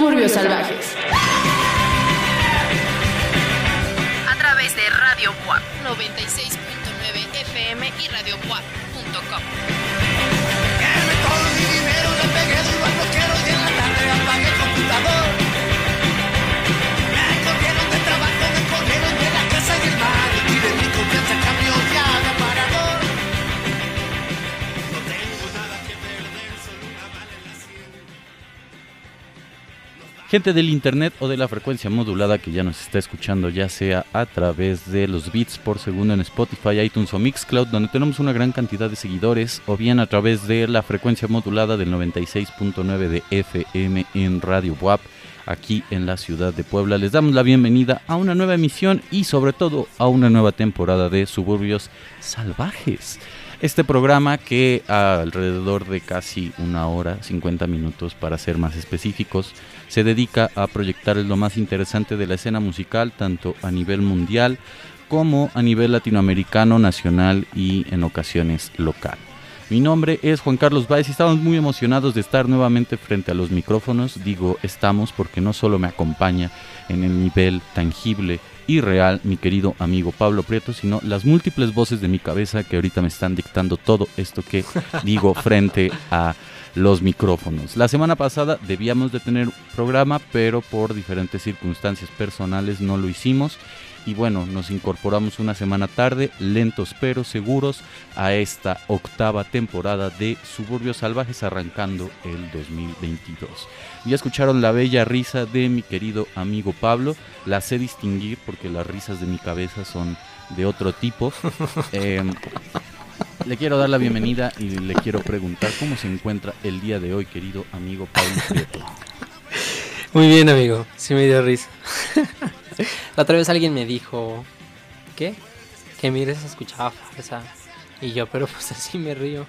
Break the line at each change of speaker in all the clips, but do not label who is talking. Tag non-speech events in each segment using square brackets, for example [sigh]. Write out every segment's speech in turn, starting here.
Suburbios Salvajes.
A través de Radio WAP
96.9 FM y RadioWap.com.
Gente del internet o de la frecuencia modulada que ya nos está escuchando, ya sea a través de los bits por segundo en Spotify, iTunes o Mixcloud, donde tenemos una gran cantidad de seguidores, o bien a través de la frecuencia modulada del 96.9 de FM en Radio WAP, aquí en la ciudad de Puebla. Les damos la bienvenida a una nueva emisión y sobre todo a una nueva temporada de Suburbios Salvajes. Este programa que alrededor de casi una hora, 50 minutos para ser más específicos, se dedica a proyectar lo más interesante de la escena musical, tanto a nivel mundial como a nivel latinoamericano, nacional y en ocasiones local. Mi nombre es Juan Carlos Báez y estamos muy emocionados de estar nuevamente frente a los micrófonos. Digo estamos porque no solo me acompaña en el nivel tangible y real mi querido amigo Pablo Prieto, sino las múltiples voces de mi cabeza que ahorita me están dictando todo esto que digo [laughs] frente a los micrófonos. La semana pasada debíamos de tener programa, pero por diferentes circunstancias personales no lo hicimos. Y bueno, nos incorporamos una semana tarde, lentos pero seguros, a esta octava temporada de Suburbios Salvajes arrancando el 2022. Ya escucharon la bella risa de mi querido amigo Pablo, la sé distinguir porque las risas de mi cabeza son de otro tipo. [laughs] Em, le quiero dar la bienvenida y le quiero preguntar cómo se encuentra el día de hoy, querido amigo Pablo Prieto.
Muy bien, amigo. Sí me dio risa. [laughs] La otra vez alguien me dijo, ¿qué? Que mi risa se escuchaba falsa. Y yo, pero pues [laughs] así me río.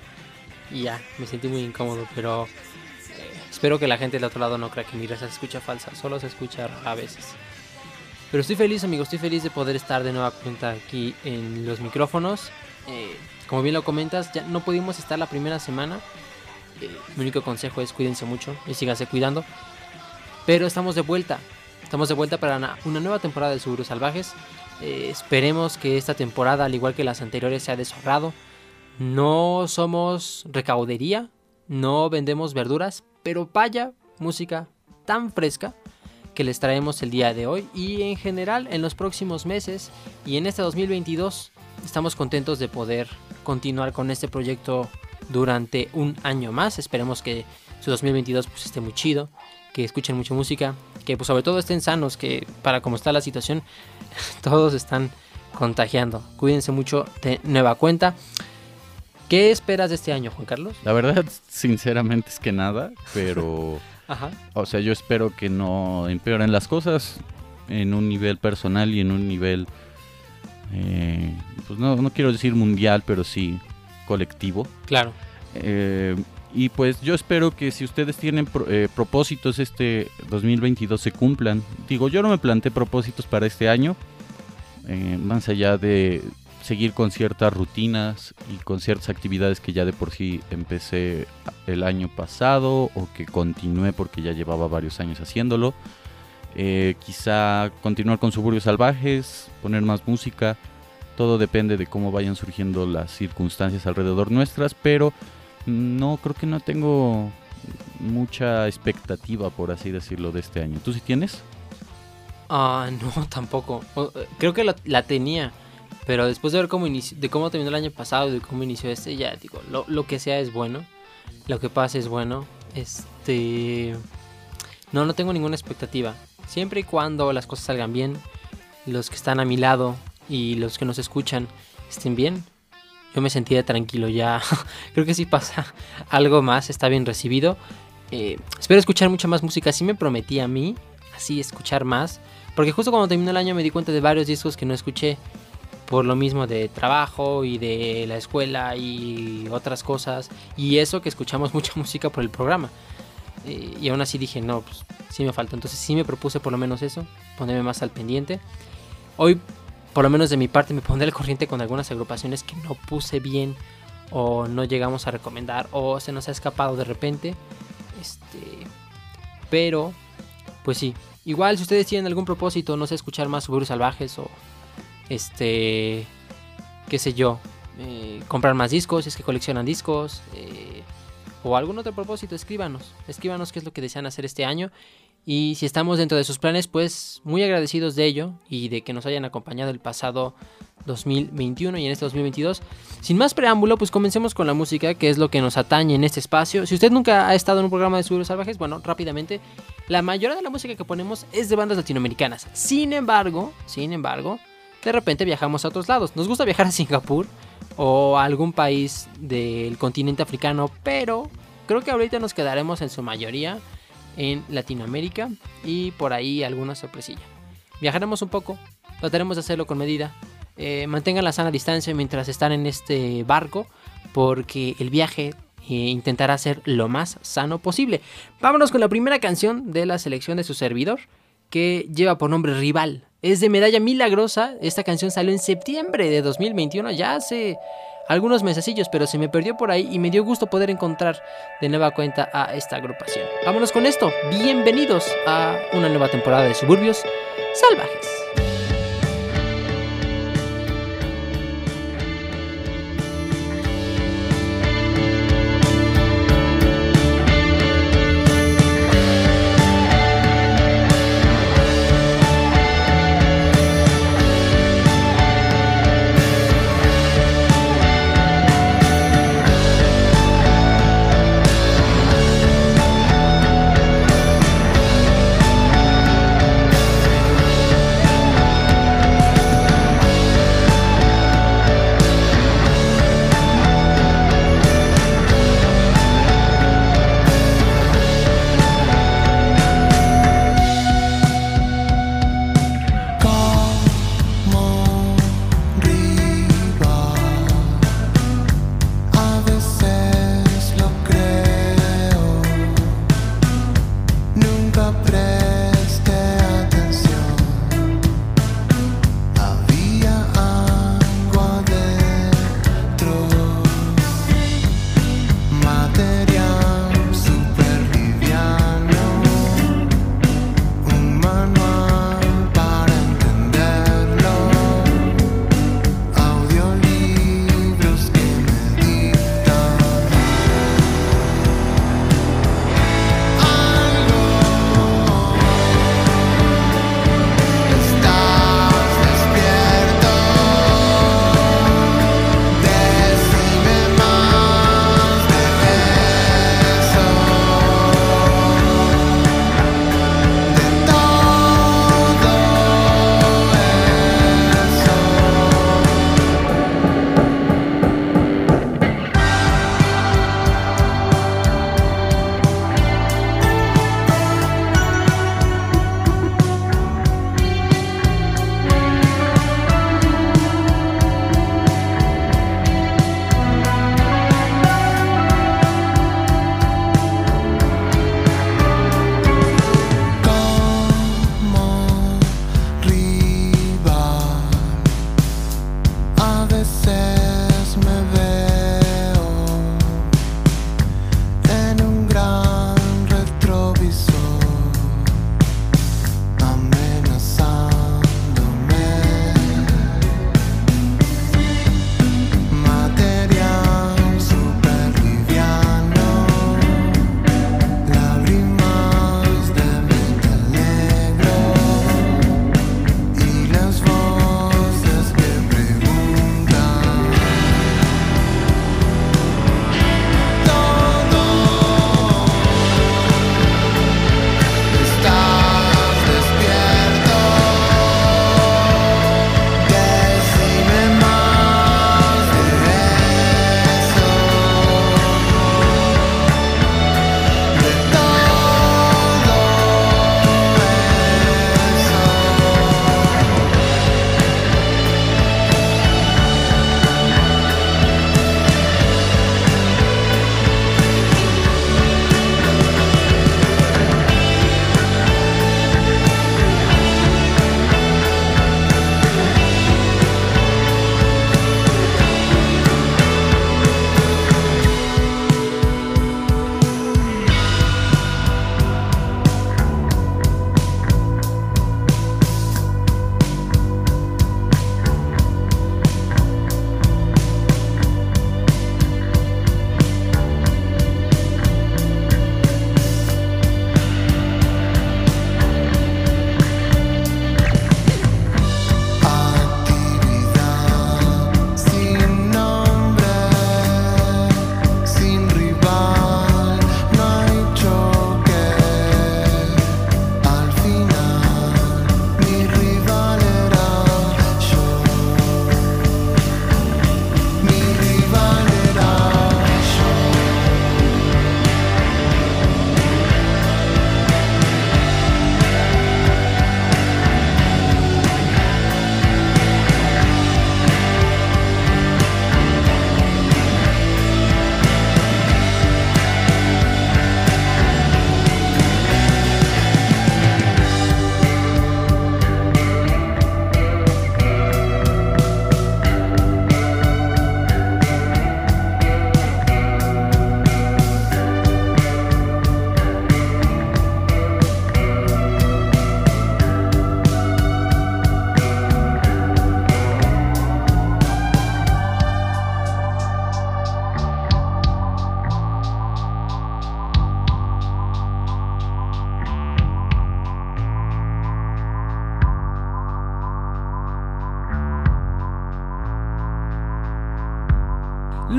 Y ya, me sentí muy incómodo, pero eh, espero que la gente del otro lado no crea que mi risa se escucha falsa. Solo se escucha a veces. Pero estoy feliz, amigo. Estoy feliz de poder estar de nueva cuenta aquí en los micrófonos. Eh, como bien lo comentas, ya no pudimos estar la primera semana. Eh, mi único consejo es cuídense mucho y síganse cuidando. Pero estamos de vuelta. Estamos de vuelta para una, nueva temporada de Seguros Salvajes. Eh, esperemos que esta temporada, al igual que las anteriores, sea de. No somos recaudería, no vendemos verduras, pero vaya música tan fresca que les traemos el día de hoy y en general en los próximos meses y en este 2022 estamos contentos de poder continuar con este proyecto durante un año más. Esperemos que su 2022 pues esté muy chido, que escuchen mucha música, que pues sobre todo estén sanos, que para como está la situación [laughs] todos están contagiando. Cuídense mucho de nueva cuenta. ¿Qué esperas de este año, Juan Carlos?
La verdad, sinceramente es que nada, pero... [laughs]
Ajá.
O sea, yo espero que no empeoren las cosas en un nivel personal y en un nivel, eh, pues no, no quiero decir mundial, pero sí colectivo.
Claro.
Eh, y pues yo espero que si ustedes tienen pro- eh, propósitos este 2022 se cumplan. Digo, yo no me planteé propósitos para este año, eh, más allá de seguir con ciertas rutinas y con ciertas actividades que ya de por sí empecé el año pasado o que continué porque ya llevaba varios años haciéndolo. Eh, quizá continuar con Suburbios Salvajes, poner más música. Todo depende de cómo vayan surgiendo las circunstancias alrededor nuestras, pero no creo que no tengo mucha expectativa, por así decirlo, de este año. ¿Tú sí tienes?
Ah, no, [laughs] tampoco. Eh, Creo que la, tenía, pero después de ver cómo inici- de cómo terminó el año pasado y de cómo inició este, ya digo, lo, lo que sea es bueno. Lo que pase es bueno. Este. No, no tengo ninguna expectativa. Siempre y cuando las cosas salgan bien, los que están a mi lado y los que nos escuchan estén bien, yo me sentía tranquilo ya. [laughs] Creo que si pasa algo más, está bien recibido. Eh, espero escuchar mucha más música. Sí me prometí a mí, así escuchar más. Porque justo cuando terminó el año me di cuenta de varios discos que no escuché por lo mismo de trabajo y de la escuela y otras cosas. Y eso que escuchamos [laughs] mucha música por el programa. Y aún así dije, no, pues sí me falta. Entonces sí me propuse por lo menos eso, ponerme más al pendiente. Hoy, por lo menos de mi parte, me pondré al corriente con algunas agrupaciones que no puse bien o no llegamos a recomendar o se nos ha escapado de repente. Este, pero pues sí. Igual si ustedes tienen algún propósito, no sé, escuchar más suburbios salvajes o este, qué sé yo, eh, comprar más discos, si es que coleccionan discos, eh, o algún otro propósito, escríbanos, escríbanos qué es lo que desean hacer este año. Y si estamos dentro de sus planes, pues muy agradecidos de ello y de que nos hayan acompañado el pasado 2021 y en este 2022. Sin más preámbulo, pues comencemos con la música, que es lo que nos atañe en este espacio. Si usted nunca ha estado en un programa de Suburbios Salvajes, bueno, rápidamente, la mayoría de la música que ponemos es de bandas latinoamericanas. Sin embargo, sin embargo, de repente viajamos a otros lados. Nos gusta viajar a Singapur o algún país del continente africano, pero creo que ahorita nos quedaremos en su mayoría en Latinoamérica y por ahí alguna sorpresilla. Viajaremos un poco, trataremos de hacerlo con medida. Eh, mantengan la sana distancia mientras están en este barco, porque el viaje eh, intentará ser lo más sano posible. Vámonos con la primera canción de la selección de su servidor, que lleva por nombre Rival. Es de Medalla Milagrosa. Esta canción salió en septiembre de 2021, ya hace algunos mesecillos, pero se me perdió por ahí y me dio gusto poder encontrar de nueva cuenta a esta agrupación. Vámonos con esto. Bienvenidos a una nueva temporada de Suburbios Salvajes.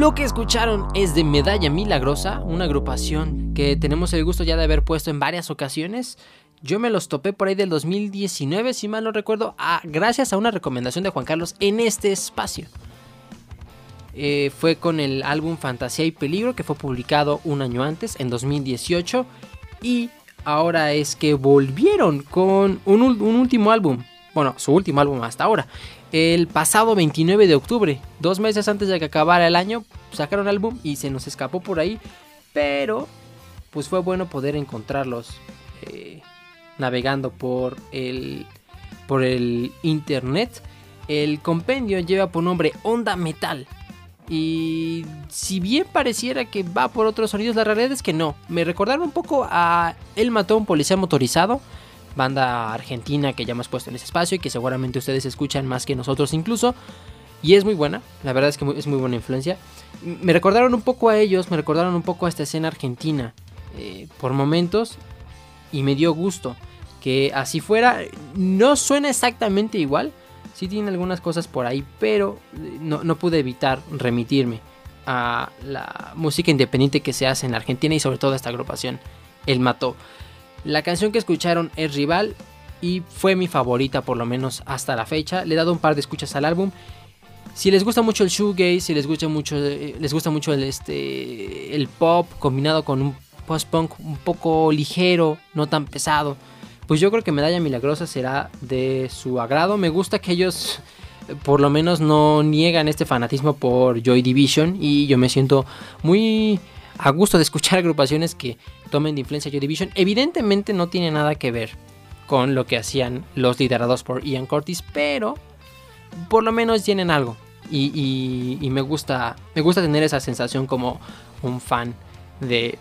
Lo que escucharon es de Medalla Milagrosa, una agrupación que tenemos el gusto ya de haber puesto en varias ocasiones. Yo me los topé por ahí del 2019, si mal no recuerdo, gracias a una recomendación de Juan Carlos en este espacio. Eh, fue con el álbum Fantasía y Peligro que fue publicado un año antes, en 2018. Y ahora es que volvieron con un último álbum. Bueno, su último álbum hasta ahora. El pasado 29 de octubre, dos meses antes de que acabara el año, sacaron álbum y se nos escapó por ahí. Pero, pues fue bueno poder encontrarlos eh, navegando por el, por el internet. El compendio lleva por nombre Onda Metal. Y si bien pareciera que va por otros sonidos, la realidad es que no. Me recordaron un poco a El Mató a un Policía Motorizado, banda argentina que ya hemos puesto en ese espacio y que seguramente ustedes escuchan más que nosotros incluso. Y es muy buena, la verdad es que es muy buena influencia. Me recordaron un poco a ellos, me recordaron un poco a esta escena argentina eh, por momentos y me dio gusto que así fuera. No suena exactamente igual, sí tiene algunas cosas por ahí, pero eh, no, no pude evitar remitirme a la música independiente que se hace en Argentina y sobre todo a esta agrupación, El Mató. La canción que escucharon es Rival y fue mi favorita por lo menos hasta la fecha. Le he dado un par de escuchas al álbum. Si les gusta mucho el shoegaze, si les gusta mucho, eh, les gusta mucho el, este, el pop combinado con un post-punk un poco ligero, no tan pesado, pues yo creo que Medalla Milagrosa será de su agrado. Me gusta que ellos por lo menos no niegan este fanatismo por Joy Division y yo me siento muy a gusto de escuchar [laughs] agrupaciones que tomen de influencia Joy Division. Evidentemente no tiene nada que ver con lo que hacían los liderados por Ian Curtis, pero por lo menos tienen algo. Y, me gusta me gusta tener esa sensación como un fan de,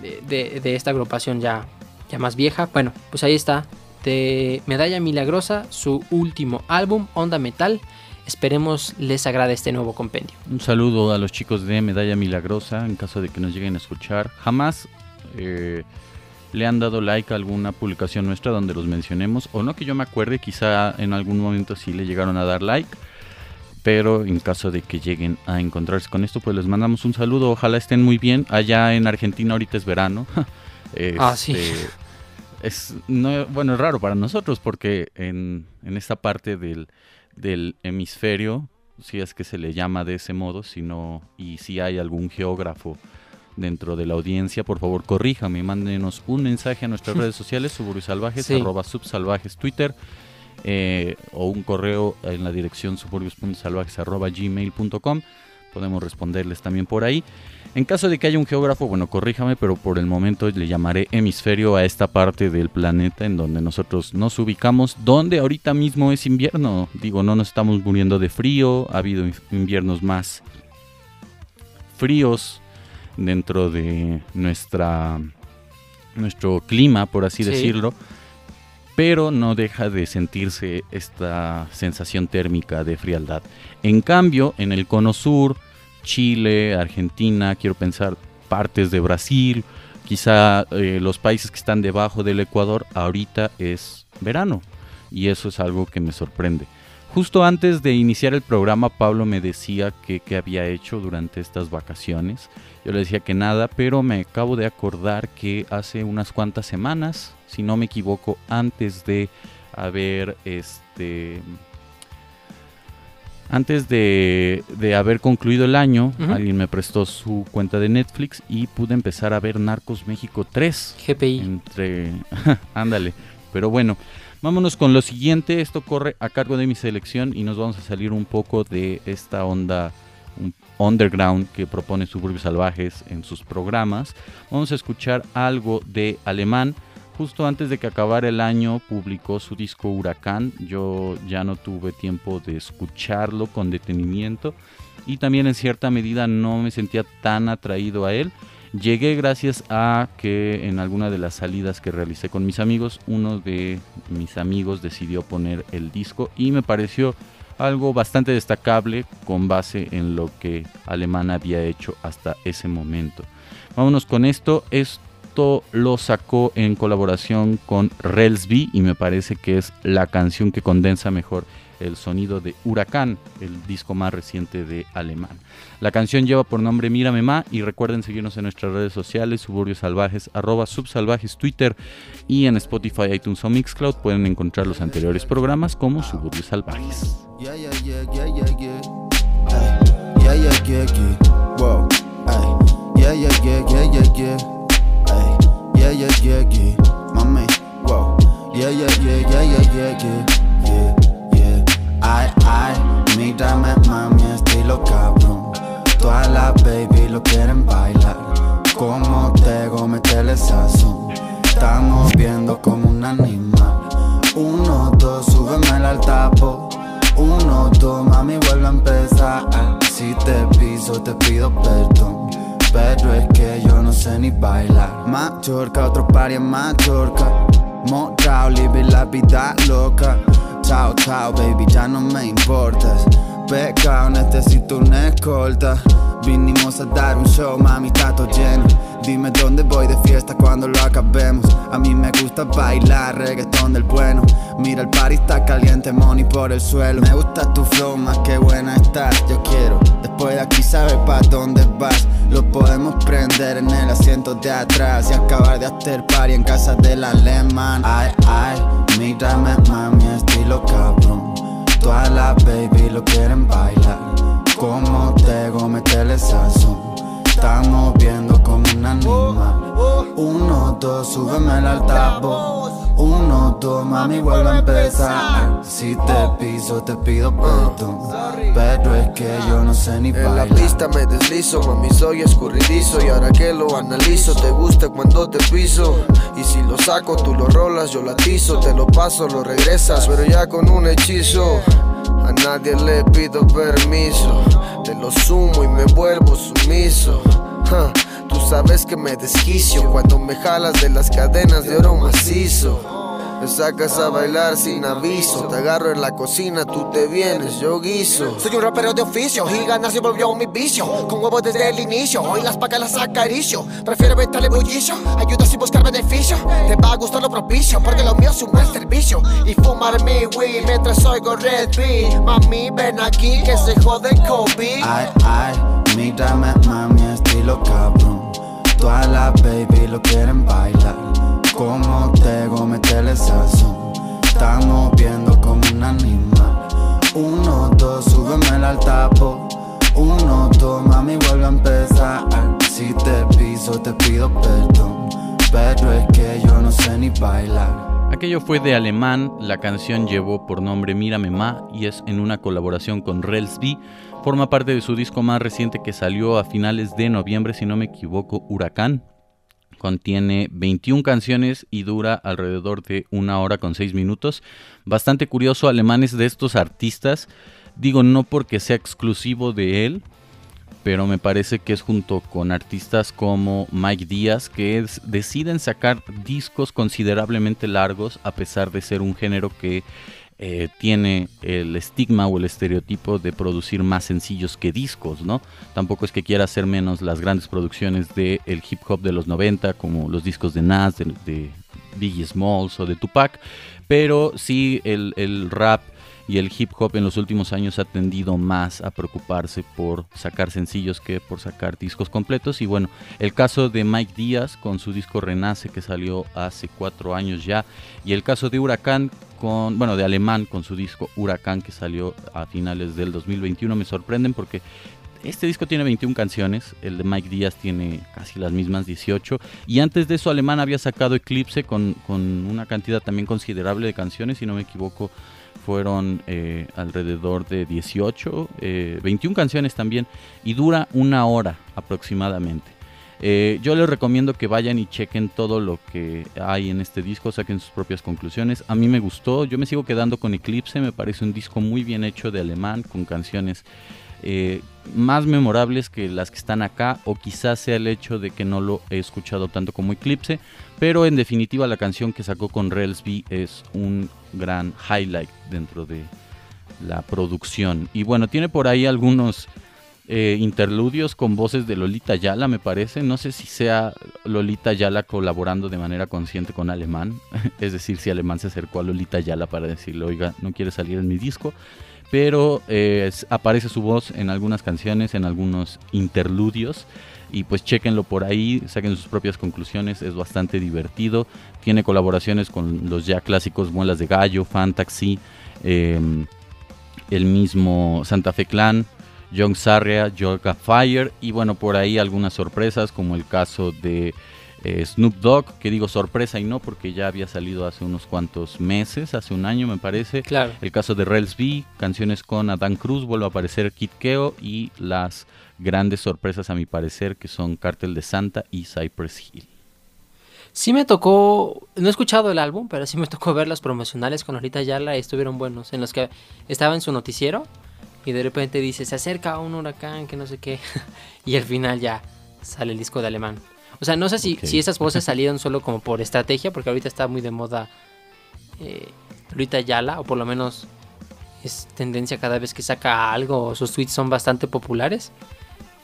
de, de- de esta agrupación ya, ya más vieja. Bueno, pues ahí está. De Medalla Milagrosa, su último álbum, Onda Metal. Esperemos les agrade este nuevo compendio.
Un saludo a los chicos de Medalla Milagrosa en caso de que nos lleguen a escuchar. Jamás eh, le han dado like a alguna publicación nuestra donde los mencionemos. O no que yo me acuerde, quizá en algún momento sí le llegaron a dar like. Pero en caso de que lleguen a encontrarse con esto, pues les mandamos un saludo. Ojalá estén muy bien. Allá en Argentina ahorita es verano. [laughs]
Ah, sí.
Este, Es, no, bueno, es raro para nosotros porque en, en esta parte del, del hemisferio, si es que se le llama de ese modo, si no, y si hay algún geógrafo dentro de la audiencia, por favor corríjame, mándenos un mensaje a nuestras [laughs] redes sociales, Suburbios Salvajes,
Sí.
arroba subsalvajes Twitter, eh, o un correo en la dirección suburbios.salvajes arroba gmail.com. Podemos responderles también por ahí. En caso de que haya un geógrafo, bueno, corríjame, pero por el momento le llamaré hemisferio a esta parte del planeta en donde nosotros nos ubicamos, donde ahorita mismo es invierno. Digo, no nos estamos muriendo de frío, ha habido inviernos más fríos dentro de nuestra nuestro clima, por así
Sí.
decirlo, pero no deja de sentirse esta sensación térmica de frialdad. En cambio, en el cono sur, Chile, Argentina, quiero pensar partes de Brasil, quizá eh, los países que están debajo del Ecuador, ahorita es verano. Y eso es algo que me sorprende. Justo antes de iniciar el programa, Pablo me decía que, que había hecho durante estas vacaciones. Yo le decía que nada, pero me acabo de acordar que hace unas cuantas semanas, si no me equivoco, antes de haber este antes de, de haber concluido el año, alguien me prestó su cuenta de Netflix y pude empezar a ver Narcos México 3
GPI.
entre [laughs] ándale pero bueno vámonos con lo siguiente. Esto corre a cargo de mi selección y nos vamos a salir un poco de esta onda un underground que propone Suburbios Salvajes en sus programas. Vamos a escuchar algo de alemán. Justo antes de que acabara el año publicó su disco Huracán. Yo ya no tuve tiempo de escucharlo con detenimiento y también en cierta medida no me sentía tan atraído a él Llegué gracias a que en alguna de las salidas que realicé con mis amigos, uno de mis amigos decidió poner el disco y me pareció algo bastante destacable con base en lo que Alemán había hecho hasta ese momento. Vámonos con esto. Esto lo sacó en colaboración con Relsby y me parece que es la canción que condensa mejor el sonido de Huracán, el disco más reciente de Alemán. La canción lleva por nombre Mírame Ma y recuerden seguirnos en nuestras redes sociales, Suburbios Salvajes, arroba Subsalvajes, Twitter y en Spotify, iTunes o Mixcloud pueden encontrar los anteriores programas como Suburbios Salvajes.
Ay, ay, mírame, mami, estilo cabrón. Todas las baby lo quieren bailar. Como Tego, metele sazón. Estamos viendo como un animal. Uno, dos, súbeme al tapo. Uno, dos, mami, vuelve a empezar. Si te piso, te pido perdón. Pero es que yo no sé ni bailar. Mallorca, otro party en Mallorca. Motrao, live la vida loca. Chao, chao, baby, ya no me importas. Pecado, necesito una escolta. Vinimos a dar un show, mami, todo lleno. Dime dónde voy de fiesta cuando lo acabemos. A mí me gusta bailar reggaetón del bueno. Mira, el party está caliente, money por el suelo. Me gusta tu flow, más que buena estás. Yo quiero, después de aquí, saber pa' dónde vas. Lo podemos prender en el asiento de atrás y acabar de hacer party en casa del alemán. Ay, ay, mírame, mami, estilo cabrón. Todas las baby lo quieren bailar. Como Tego, metele sazón. Estamos viendo como un animal. Uno, dos, súbeme al altavoz. Uno, dos, mami, vuelve a empezar. Si te piso, te pido perdón. Pero es que yo no sé ni
En la pista me deslizo, mami soy escurridizo. Y ahora que lo analizo, te gusta cuando te piso. Y si lo saco, tú lo rolas, yo lo atizo. Te lo paso, lo regresas, pero ya con un hechizo. A nadie le pido permiso. Te lo sumo y me vuelvo sumiso Tú sabes que me desquicio cuando me jalas de las cadenas de oro macizo me sacas a bailar sin aviso. Te agarro en la cocina, tú te vienes, yo guiso.
Soy un rapero de oficio y ganar se volvió mi vicio. Con huevos desde el inicio, hoy las pacas las acaricio. Prefiero meterle bullicio, ayuda sin buscar beneficio. Te va a gustar lo propicio, porque lo mío es un buen servicio. Y fumar mi weed mientras oigo Red. Mami, ven aquí que se jode Kobe.
Ay, ay, mírame, mami, estilo cabrón. Todas las baby lo quieren bailar. Como Tego, metele sazón. Estamos viendo como un animal. Uno, dos, súbeme al tapo. Uno, dos, mami, vuelve a empezar. Si te piso, te pido perdón. Pero es que yo no sé ni bailar.
Aquello fue de alemán, la canción llevó por nombre Mírame Ma y es en una colaboración con Relsby. Forma parte de su disco más reciente que salió a finales de noviembre, si no me equivoco, Huracán. Contiene 21 canciones y dura alrededor de una hora con 6 minutos. Bastante curioso, alemanes de estos artistas. Digo, no porque sea exclusivo de él, pero me parece que es junto con artistas como Mike Díaz que deciden sacar discos considerablemente largos a pesar de ser un género que eh, tiene el estigma o el estereotipo de producir más sencillos que discos, ¿no? Tampoco es que quiera hacer menos las grandes producciones del hip hop de los 90 como los discos de Nas, de, de Biggie Smalls o de Tupac, pero sí el, el rap y el hip hop en los últimos años ha tendido más a preocuparse por sacar sencillos que por sacar discos completos. Y bueno, el caso de Mike Díaz con su disco Renace que salió hace cuatro años ya. Y el caso de Huracán con, bueno, de Alemán con su disco Huracán que salió a finales del 2021 me sorprenden porque este disco tiene 21 canciones, el de Mike Díaz tiene casi las mismas 18 y antes de eso Alemán había sacado Eclipse con, con una cantidad también considerable de canciones, si no me equivoco fueron eh, alrededor de 18, eh, 21 canciones también y dura una hora aproximadamente. Eh, yo les recomiendo que vayan y chequen todo lo que hay en este disco, saquen sus propias conclusiones. A mí me gustó, yo me sigo quedando con Eclipse, me parece un disco muy bien hecho de alemán, con canciones eh, más memorables que las que están acá, o quizás sea el hecho de que no lo he escuchado tanto como Eclipse, pero en definitiva la canción que sacó con Relsby es un gran highlight dentro de la producción. Y bueno, tiene por ahí algunos eh, interludios con voces de Lolita Yala, me parece. No sé si sea Lolita Yala colaborando de manera consciente con Alemán. [laughs] es decir, si Alemán se acercó a Lolita Yala para decirle, oiga, no quiere salir en mi disco. Pero eh, aparece su voz en algunas canciones, en algunos interludios. Y pues chequenlo por ahí, saquen sus propias conclusiones, es bastante divertido. Tiene colaboraciones con los ya clásicos Muelas de Gallo, Fantaxi, em, el mismo Santa Fe Clan, Young Sarria, Jorga Fire y bueno, por ahí algunas sorpresas como el caso de eh, Snoop Dogg, que digo sorpresa y no porque ya había salido hace unos cuantos meses, hace un año me parece.
Claro.
El caso de Rels B, canciones con Adán Cruz, vuelve a aparecer Kid Keo y las grandes sorpresas a mi parecer que son Cártel de Santa y Cypress Hill.
Sí me tocó, no he escuchado el álbum, pero sí me tocó ver los promocionales con Lolita Yala y estuvieron buenos, en los que estaba en su noticiero y de repente dice, se acerca un huracán, que no sé qué, [laughs] y al final ya sale el disco de alemán. O sea, no sé si, si esas voces salieron solo como por estrategia, porque ahorita está muy de moda eh, Yala, o por lo menos es tendencia cada vez que saca algo, sus tweets son bastante populares,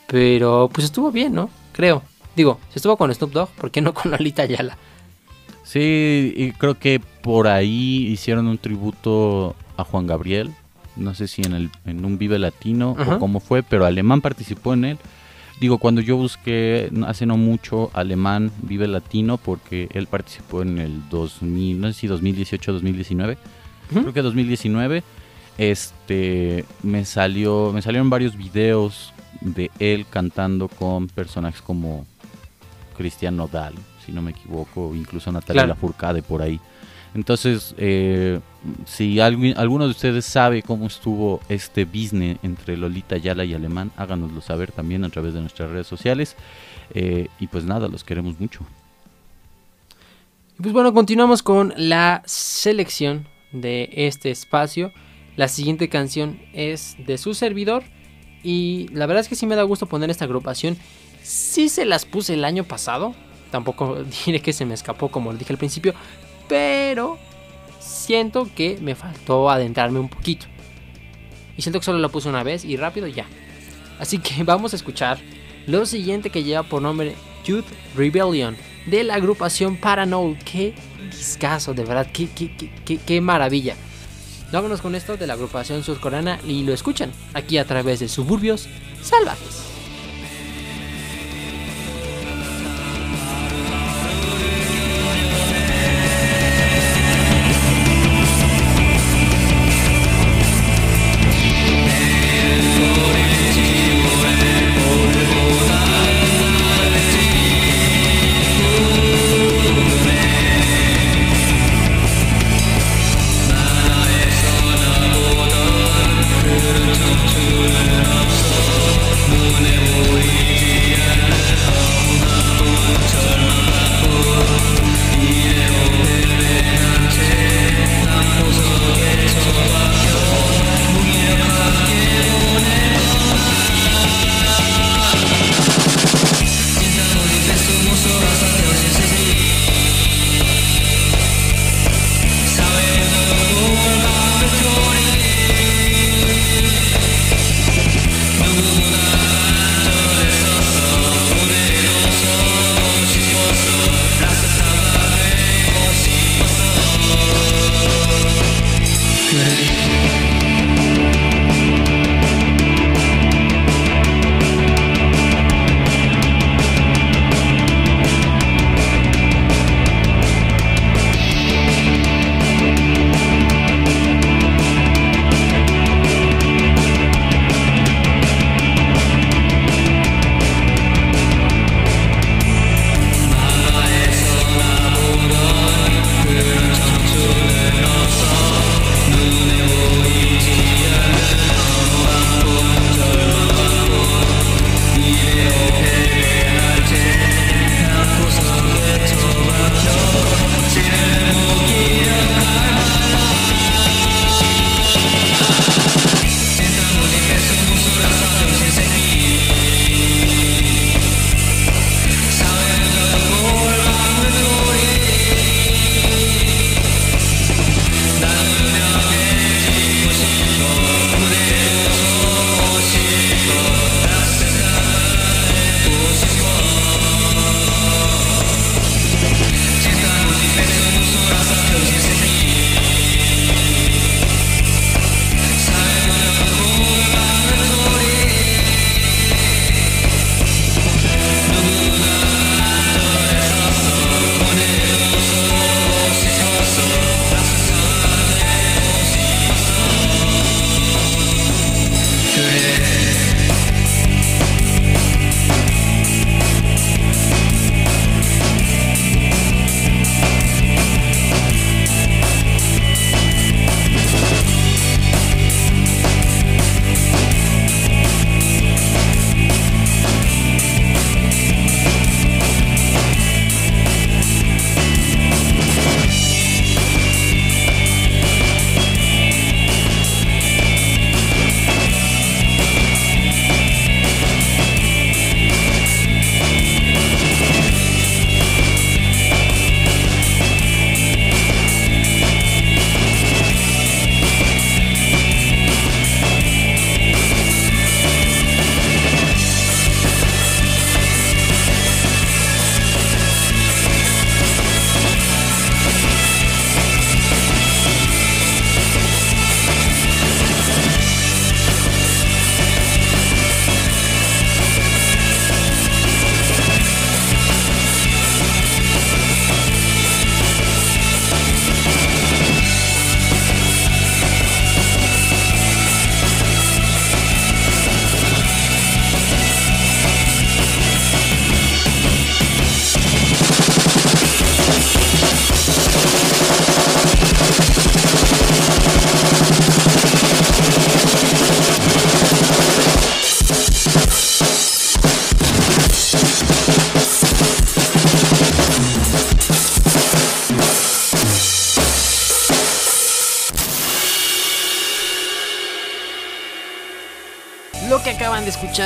pero pues estuvo bien, ¿no? Creo. Digo, si estuvo con Snoop Dogg, ¿por qué no con Lolita Yala?
Sí, y creo que por ahí hicieron un tributo a Juan Gabriel. No sé si en, el, en un Vive Latino
Ajá.
o cómo fue, pero Alemán participó en él. Digo, cuando yo busqué hace no mucho Alemán Vive Latino, porque él participó en el 2000, no sé si 2018 2019,
Ujú.
creo que 2019, este, me salió, me salieron varios videos de él cantando con personajes como Cristian Nodal, si no me equivoco, o incluso Natalia
Claro.
Lafourcade por ahí. Entonces, eh, si alguien, alguno de ustedes sabe cómo estuvo este business entre Lolita Yala y Alemán, háganoslo saber también a través de nuestras redes sociales. Eh, y pues nada, los queremos mucho.
Pues bueno, continuamos con la selección de este espacio. La siguiente canción es de su servidor. Y la verdad es que sí me da gusto poner esta agrupación. Sí se las puse el año pasado. Tampoco [laughs] diré que se me escapó como lo dije al principio. Pero siento que me faltó adentrarme un poquito. Y siento que solo la puse una vez y rápido ya. Así que [laughs] vamos a escuchar lo siguiente que lleva por nombre Youth Rebellion de la agrupación Paranoid. Qué discazo, de verdad, qué, qué, qué, qué maravilla. Vámonos con esto de la agrupación surcoreana y lo escuchan aquí a través de Suburbios Salvajes.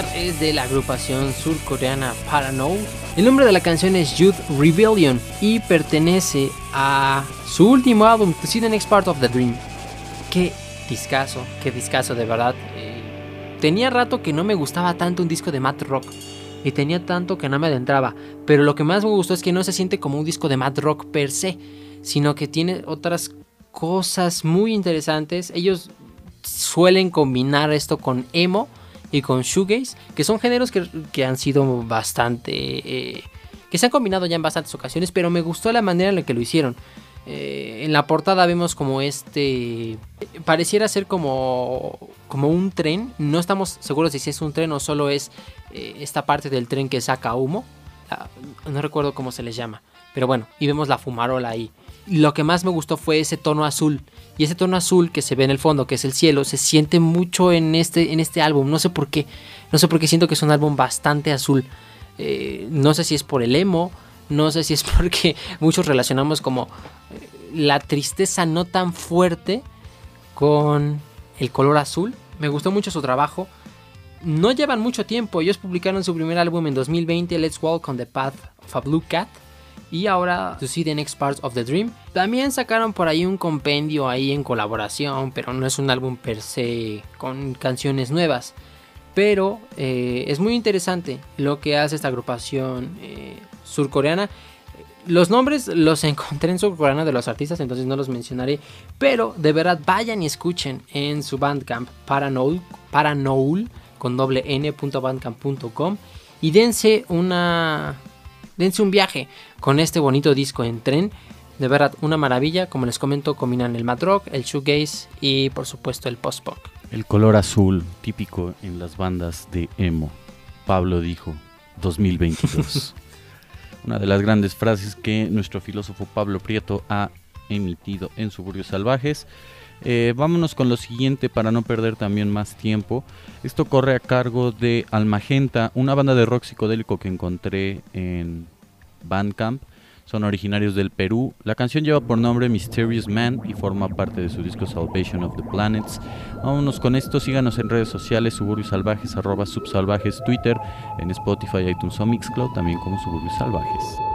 Es de la agrupación surcoreana Paranoid. El nombre de la canción es Youth Rebellion y pertenece a su último álbum, the Next Part of the Dream. Qué discazo, qué discazo de verdad. Eh, tenía rato que no me gustaba tanto un disco de Matt Rock y tenía tanto que no me adentraba, pero lo que más me gustó es que no se siente como un disco de Matt Rock per se, sino que tiene otras cosas muy interesantes. Ellos suelen combinar esto con emo y con shoegaze, que son géneros que, han sido bastante... Eh, que se han combinado ya en bastantes ocasiones, pero me gustó la manera en la que lo hicieron. Eh, en la portada vemos como este... Pareciera ser como, como un tren. No estamos seguros si es un tren o solo es eh, esta parte del tren que saca humo. Ah, no recuerdo cómo se les llama. Pero bueno, y vemos la fumarola ahí lo que más me gustó fue ese tono azul. Y ese tono azul que se ve en el fondo, que es el cielo, se siente mucho en este, en este álbum. No sé por qué. No sé por qué siento que es un álbum bastante azul. Eh, no sé si es por el emo. No sé si es [laughs] porque muchos relacionamos como eh, la tristeza no tan fuerte con el color azul. Me gustó mucho su trabajo. No llevan mucho tiempo. Ellos publicaron su primer álbum en 2020, Let's Walk on the Path of a Blue Cat y ahora To See the Next Part of the Dream. También sacaron por ahí un compendio ahí en colaboración, pero no es un álbum per se con canciones nuevas. Pero eh, es muy interesante lo que hace esta agrupación eh, surcoreana. Los nombres los [laughs] encontré en surcoreana de los artistas, entonces no los mencionaré. Pero de verdad vayan y escuchen en su bandcamp Paranoul con doble n.bandcamp.com y dense una dense un viaje con este bonito disco en tren. De verdad, una maravilla. Como les comento, combinan el mad rock, el shoegaze y por supuesto el post-punk.
El color azul, típico en las bandas de emo. Pablo dijo, 2022. [laughs] una de las grandes frases que nuestro filósofo Pablo Prieto ha emitido en Suburbios Salvajes. Eh, vámonos con lo siguiente para no perder también más tiempo. Esto corre a cargo de Almagenta, una banda de rock psicodélico que encontré en Bandcamp. Son originarios del Perú. La canción lleva por nombre Mysterious Man y forma parte de su disco Salvation of the Planets. Vámonos con esto. Síganos en redes sociales, Suburbios Salvajes, arroba subsalvajes, Twitter, en Spotify, iTunes o Mixcloud, también como Suburbios Salvajes.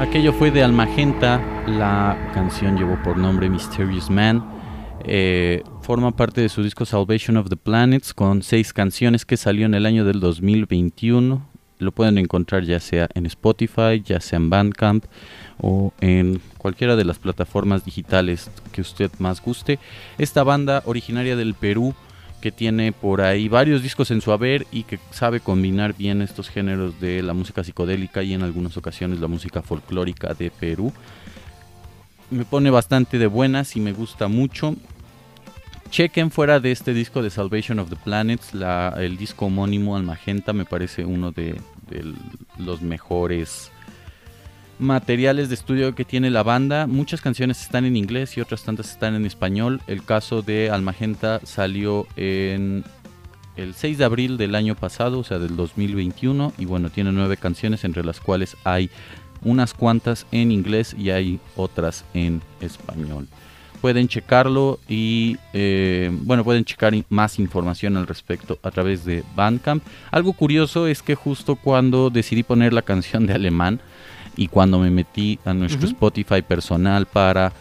Aquello fue de Almagenta, la canción llevó por nombre Mysterious Man. Eh, forma parte de su disco Salvation of the Planets con seis canciones que salió en el año del 2021. Lo pueden encontrar ya sea en Spotify, ya sea en Bandcamp o en cualquiera de las plataformas digitales que usted más guste. Esta banda originaria del Perú que tiene por ahí varios discos en su haber y que sabe combinar bien estos géneros de la música psicodélica y en algunas ocasiones la música folclórica de Perú. Me pone bastante de buenas y me gusta mucho. Chequen fuera de este disco de Salvation of the Planets, el disco homónimo al Magenta me parece uno de los mejores materiales de estudio que tiene la banda. Muchas canciones están en inglés y otras tantas están en español. El caso de Almagenta salió en el 6 de abril del año pasado, o sea, del 2021. Y bueno, tiene nueve canciones entre las cuales hay unas cuantas en inglés y hay otras en español. Pueden checarlo y eh, bueno, pueden checar más información al respecto a través de Bandcamp. Algo curioso es que justo cuando decidí poner la canción de alemán, y cuando me metí a nuestro Spotify personal para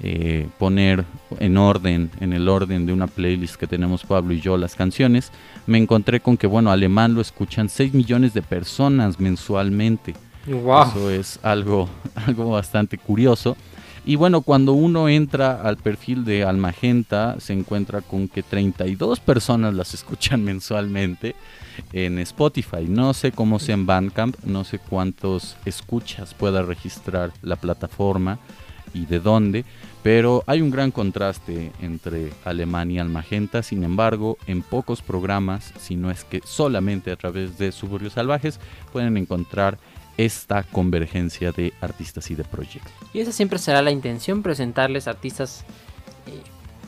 eh, poner en orden, en el orden de una playlist que tenemos Pablo y yo las canciones, me encontré con que, bueno, alemán lo escuchan 6 millones de personas mensualmente. Eso es algo, [laughs] algo bastante curioso. Y bueno, cuando uno entra al perfil de Almagenta, se encuentra con que 32 personas las [laughs] escuchan mensualmente en Spotify. No sé cómo sea en Bandcamp, no sé cuántos escuchas pueda registrar la plataforma y de dónde, pero hay un gran contraste entre Alemania y Almagenta. Sin embargo, en pocos programas, si no es que solamente a través de Suburbios Salvajes, pueden encontrar esta convergencia de artistas y de proyectos.
Y esa siempre será la intención, presentarles artistas eh,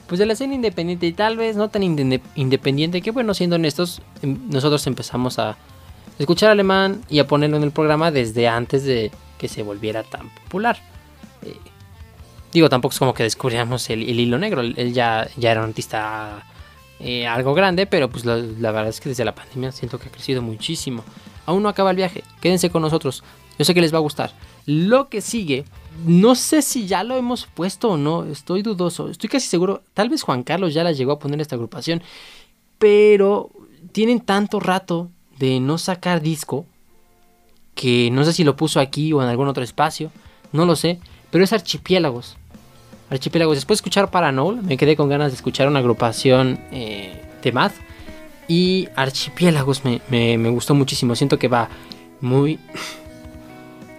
pues de la escena independiente y tal vez no tan independiente que bueno, siendo honestos, em, nosotros empezamos a escuchar alemán y a ponerlo en el programa desde antes de que se volviera tan popular. Eh, digo, tampoco es como que descubríamos el, hilo negro, él ya, ya era un artista eh, algo grande, pero pues la, verdad es que desde la pandemia siento que ha crecido muchísimo. Aún no acaba el viaje, quédense con nosotros, yo sé que les va a gustar. Lo que sigue no sé si ya lo hemos puesto o no, estoy dudoso. Estoy casi seguro, tal vez Juan Carlos ya la llegó a poner esta agrupación, pero tienen tanto rato de no sacar disco que no sé si lo puso aquí o en algún otro espacio, no lo sé, pero es Archipiélagos. Archipiélagos, después de escuchar Paranol, me quedé con ganas de escuchar una agrupación eh, de math. Y Archipiélagos me, me gustó muchísimo, siento que va muy...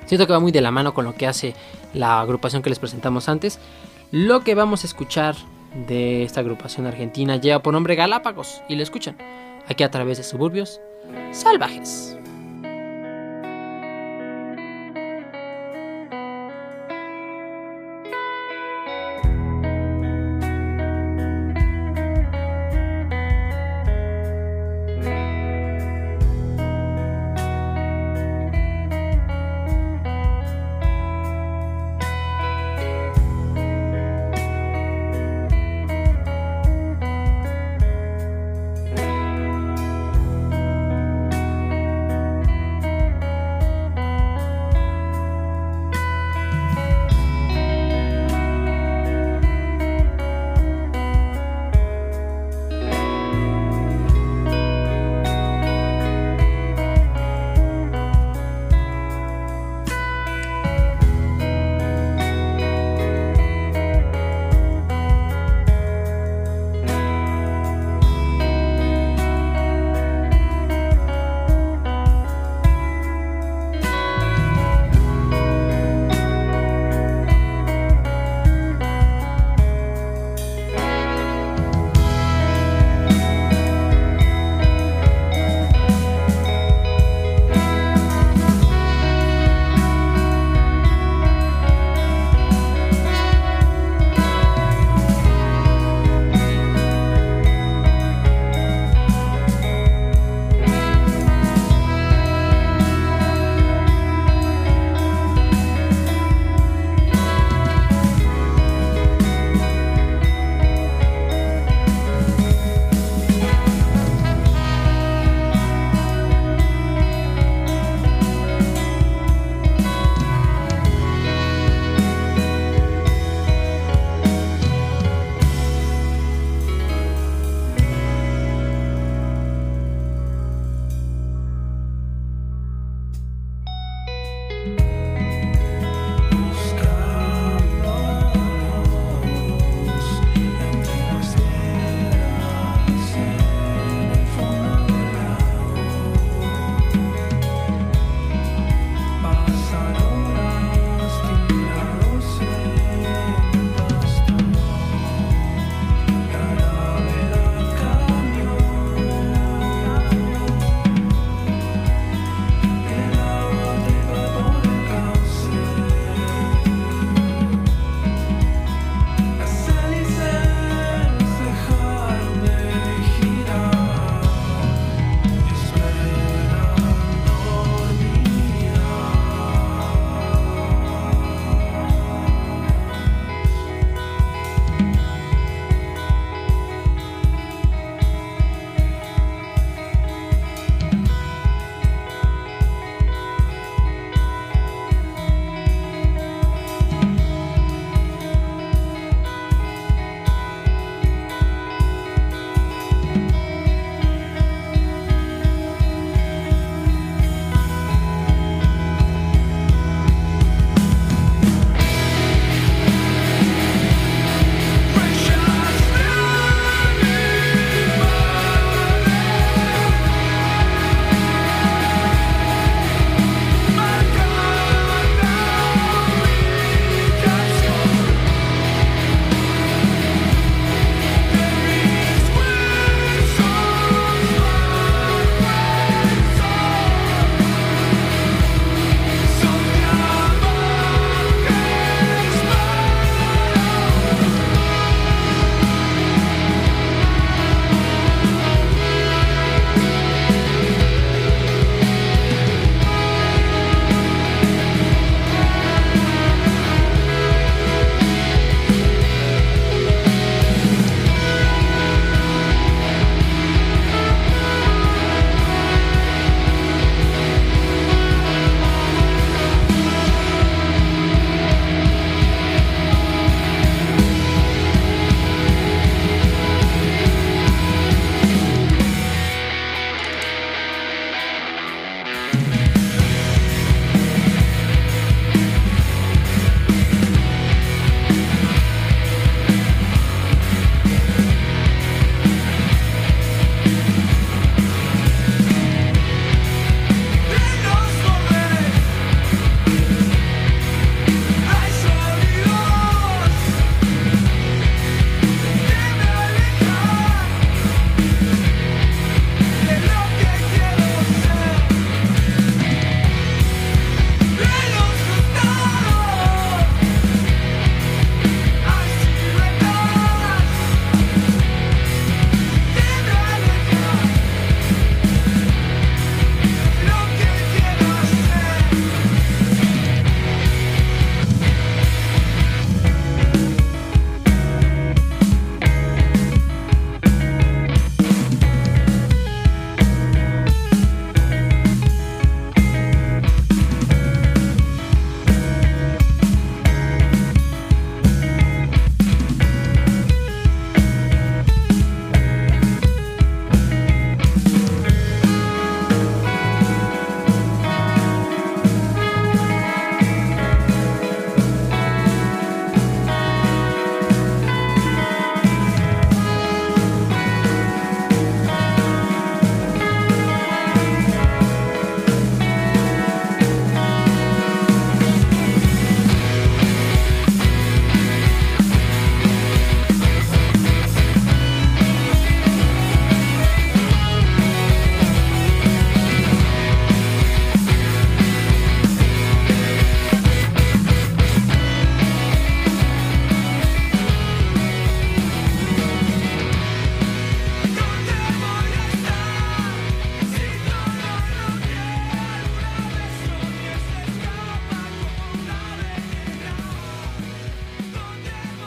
Siento que va muy de la mano con lo que hace la agrupación que les presentamos antes. Lo que vamos a escuchar de esta agrupación argentina lleva por nombre Galápagos y lo escuchan aquí a través de suburbios salvajes.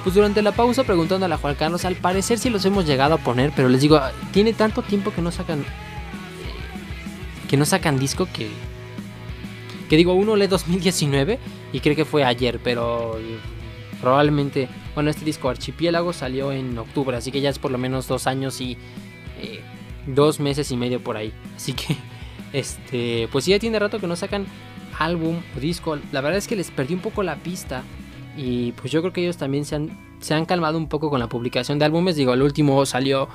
Pues durante la pausa preguntándole a Juan Carlos, al parecer sí los hemos llegado a poner, pero les digo, tiene tanto tiempo que no sacan eh, que no sacan disco que que digo, uno lee 2019 y cree que fue ayer, pero probablemente, bueno, este disco Archipiélago salió en octubre, así que ya es por lo menos dos años y eh, dos meses y medio por ahí. Así que, [laughs] este, pues ya tiene rato que no sacan álbum o disco. La verdad es que les perdí un poco la pista y pues yo creo que ellos también se han, se han calmado un poco con la publicación de álbumes. Digo, el último salió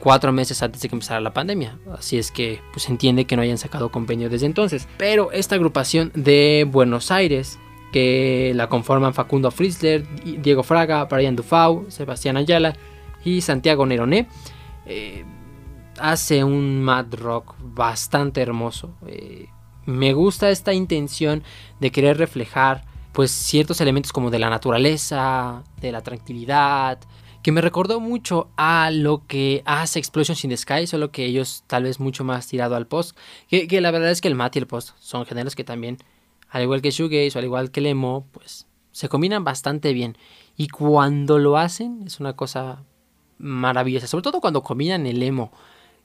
cuatro meses antes de que empezara la pandemia. Así es que pues entiende que no hayan sacado compendio desde entonces. Pero esta agrupación de Buenos Aires, que la conforman Facundo Fritzler, Diego Fraga, Brian Dufau, Sebastián Ayala y Santiago Neroné, eh, hace un mad rock bastante hermoso. Eh, me gusta esta intención de querer reflejar pues ciertos elementos como de la naturaleza, de la tranquilidad, que me recordó mucho a lo que hace Explosions in the Sky, solo que ellos tal vez mucho más tirado al post, que, la verdad es que el mat y el post son géneros que también, al igual que shoegaze o al igual que el emo, pues se combinan bastante bien. Y cuando lo hacen es una cosa maravillosa, sobre todo cuando combinan el emo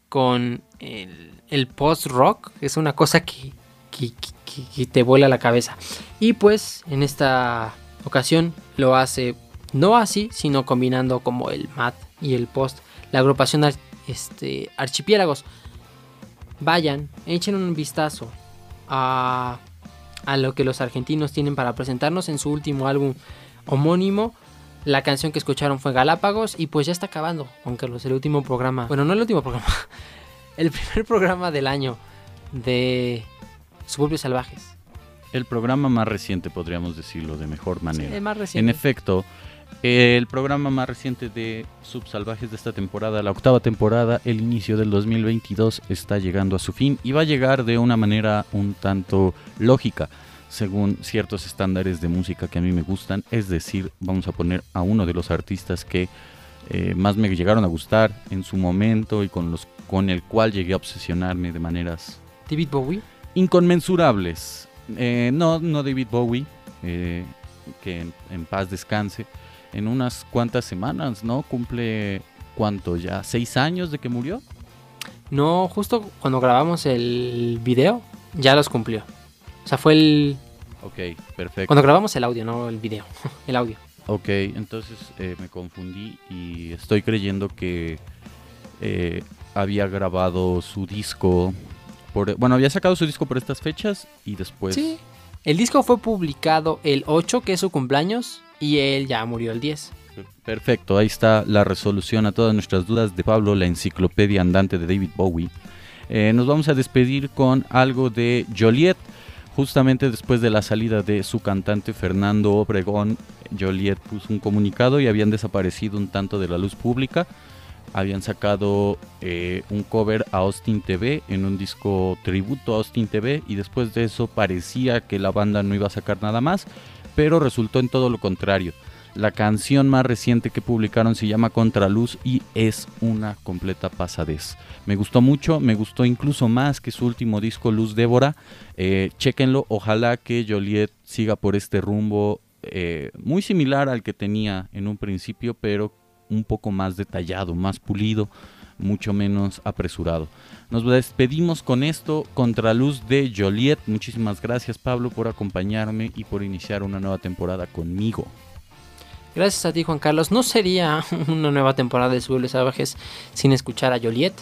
con el, post-rock, es una cosa que te vuela la cabeza. Y pues en esta ocasión lo hace no así, sino combinando como el mat y el post. La agrupación este, Archipiélagos. Vayan, echen un vistazo a, a lo que los argentinos tienen para presentarnos en su último álbum homónimo. La canción que escucharon fue Galápagos y pues ya está acabando, aunque es el último programa, bueno, no el último programa, [laughs] el primer programa del año de Suburbios Salvajes.
El programa más reciente, podríamos decirlo de mejor manera.
el más reciente.
En efecto, el programa más reciente de Subsalvajes de esta temporada, la octava temporada, el inicio del 2022 está llegando a su fin y va a llegar de una manera un tanto lógica, según ciertos estándares de música que a mí me gustan. Es decir, vamos a poner a uno de los artistas que eh, más me llegaron a gustar en su momento y con, los, con el cual llegué a obsesionarme de maneras...
David Bowie.
Inconmensurables. Eh, no, no David Bowie, eh, que en paz descanse en unas cuantas semanas, ¿no? Cumple, ¿cuánto ya? ¿Seis años de que murió?
No, justo cuando grabamos el video, ya los cumplió. O sea, fue el...
Ok, perfecto.
Cuando grabamos el audio, no el video, [laughs] el audio.
Ok, entonces eh, me confundí y estoy creyendo que eh, había grabado su disco, por, bueno, había sacado su disco por estas fechas y después...
Sí, el disco fue publicado el 8, que es su cumpleaños, y él ya murió el 10.
Perfecto, ahí está la resolución a todas nuestras dudas de Pablo, la enciclopedia andante de David Bowie. Eh, nos vamos a despedir con algo de Joliet. Justamente después de la salida de su cantante Fernando Obregón, Joliet puso un comunicado y habían desaparecido un tanto de la luz pública. Habían sacado eh, un cover a Austin TV en un disco tributo a Austin TV y después de eso parecía que la banda no iba a sacar nada más pero resultó en todo lo contrario. La canción más reciente que publicaron se llama Contraluz y es una completa pasadez. Me gustó mucho, me gustó incluso más que su último disco Luz Débora. Eh, chéquenlo, ojalá que Joliet siga por este rumbo eh, muy similar al que tenía en un principio, pero un poco más detallado, más pulido, mucho menos apresurado. Nos despedimos con esto, Contraluz de Joliet. Muchísimas gracias Pablo por acompañarme y por iniciar una nueva temporada conmigo.
Gracias a ti Juan Carlos. No sería una nueva temporada de Suburbios Salvajes sin escuchar a Joliet.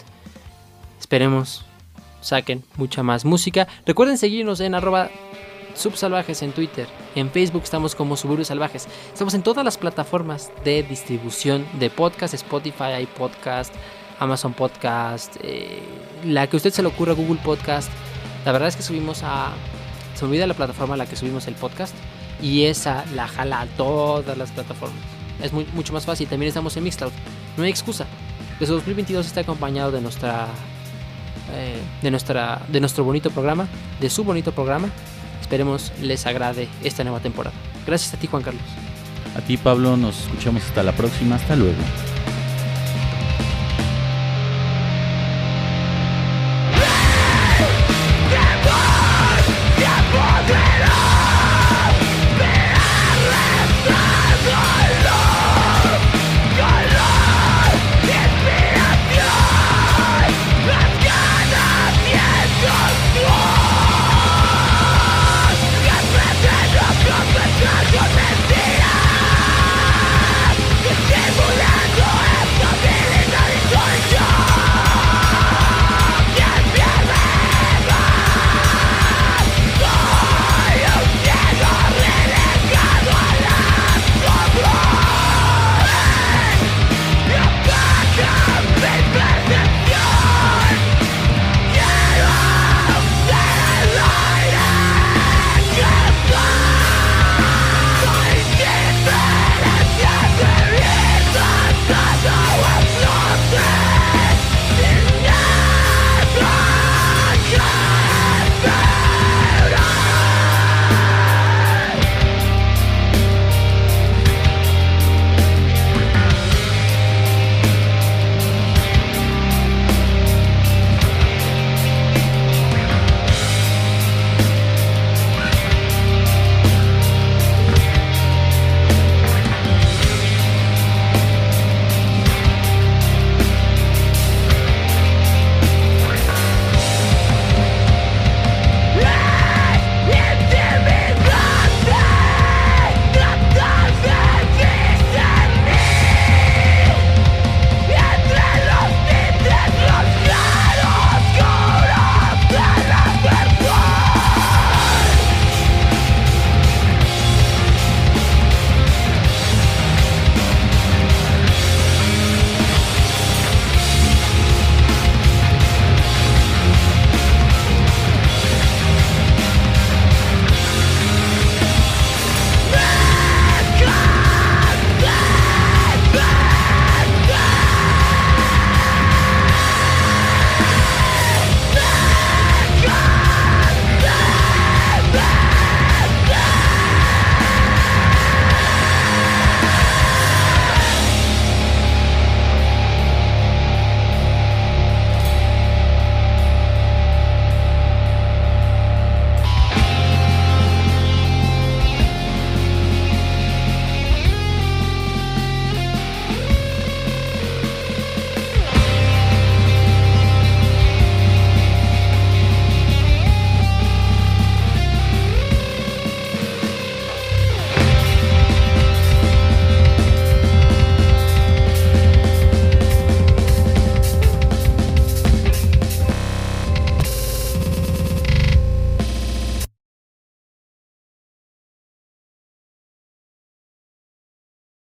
Esperemos saquen mucha más música. Recuerden seguirnos en arroba subsalvajes en Twitter. En Facebook estamos como Suburbios Salvajes. Estamos en todas las plataformas de distribución de podcast, Spotify, iPodcast, Amazon Podcast, eh, la que usted se le ocurra, Google Podcast. La verdad es que subimos a... Se olvida la plataforma a la que subimos el podcast y esa la jala a todas las plataformas. Es muy, mucho más fácil. También estamos en Mixcloud. No hay excusa. Desde 2022 está acompañado de nuestra, eh, de nuestra, de nuestro bonito programa, de su bonito programa. Esperemos les agrade esta nueva temporada. Gracias a ti, Juan Carlos.
A ti, Pablo. Nos escuchamos hasta la próxima. Hasta luego.